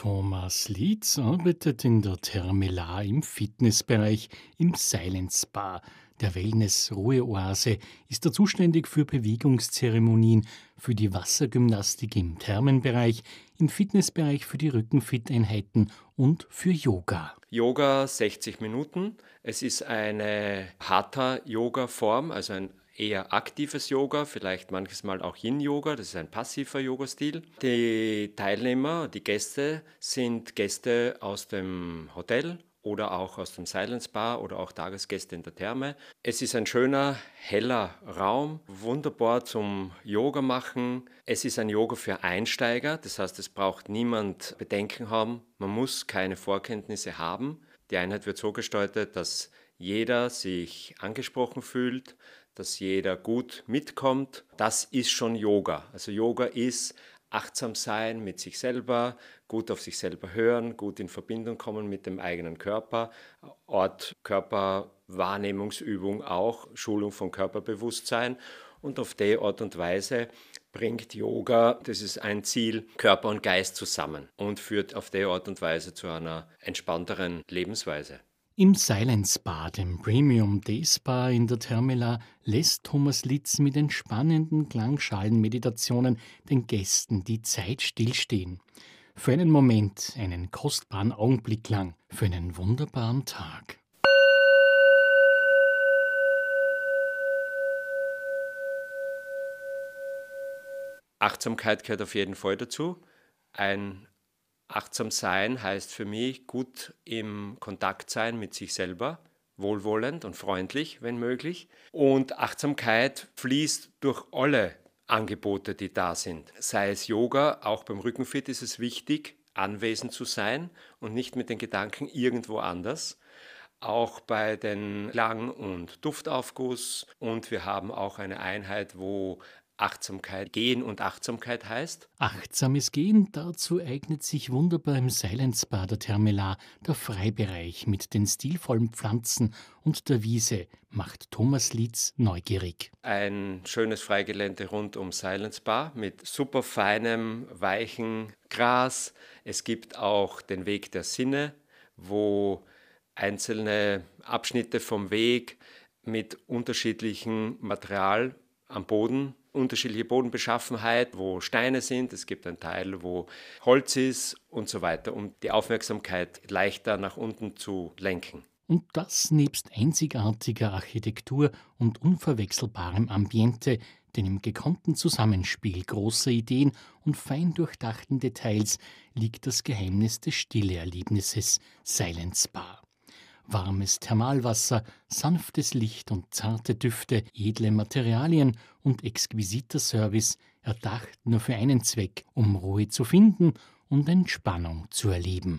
Thomas Lietz arbeitet in der Thermelar im Fitnessbereich im Silent Spa. Der Wellness-Ruheoase ist er zuständig für Bewegungszeremonien, für die Wassergymnastik im Thermenbereich, im Fitnessbereich für die Rückenfit-Einheiten und für Yoga. Yoga 60 Minuten. Es ist eine Hatha-Yoga-Form, also ein eher aktives Yoga, vielleicht manches Mal auch Yin-Yoga, das ist ein passiver Yoga-Stil. Die Teilnehmer, die Gäste sind Gäste aus dem Hotel oder auch aus dem Silence Bar oder auch Tagesgäste in der Therme. Es ist ein schöner, heller Raum, wunderbar zum Yoga machen. Es ist ein Yoga für Einsteiger, das heißt, es braucht niemand Bedenken haben, man muss keine Vorkenntnisse haben. Die Einheit wird so gestaltet, dass jeder sich angesprochen fühlt, dass jeder gut mitkommt. Das ist schon Yoga. Also Yoga ist achtsam sein mit sich selber, gut auf sich selber hören, gut in Verbindung kommen mit dem eigenen Körper, Ort Körperwahrnehmungsübung auch, Schulung von Körperbewusstsein und auf die Art und Weise bringt Yoga, das ist ein Ziel, Körper und Geist zusammen und führt auf die Art und Weise zu einer entspannteren Lebensweise. Im Silence Spa, dem Premium Day Spa in der Termela, lässt Thomas Litz mit entspannenden Klangschalenmeditationen den Gästen die Zeit stillstehen. Für einen Moment, einen kostbaren Augenblick lang, für einen wunderbaren Tag. Achtsamkeit gehört auf jeden Fall dazu. Ein Achtsam sein heißt für mich gut im Kontakt sein mit sich selber, wohlwollend und freundlich, wenn möglich. Und Achtsamkeit fließt durch alle Angebote, die da sind. Sei es Yoga, auch beim Rückenfit ist es wichtig, anwesend zu sein und nicht mit den Gedanken irgendwo anders. Auch bei den Klang- und Duftaufguss. Und wir haben auch eine Einheit, wo Achtsamkeit Gehen und Achtsamkeit heißt? Achtsames Gehen, dazu eignet sich wunderbar im Silence Bar der Termelar der Freibereich mit den stilvollen Pflanzen und der Wiese macht Thomas Lietz neugierig. Ein schönes Freigelände rund um Silence Bar mit super feinem, weichen Gras. Es gibt auch den Weg der Sinne, wo einzelne Abschnitte vom Weg mit unterschiedlichem Material am Boden. Unterschiedliche Bodenbeschaffenheit, wo Steine sind, es gibt einen Teil, wo Holz ist und so weiter, um die Aufmerksamkeit leichter nach unten zu lenken. Und das nebst einzigartiger Architektur und unverwechselbarem Ambiente, denn im gekonnten Zusammenspiel großer Ideen und fein durchdachten Details liegt das Geheimnis des Stilleerlebnisses Silent Spa warmes Thermalwasser, sanftes Licht und zarte Düfte, edle Materialien und exquisiter Service, erdacht nur für einen Zweck, um Ruhe zu finden und Entspannung zu erleben.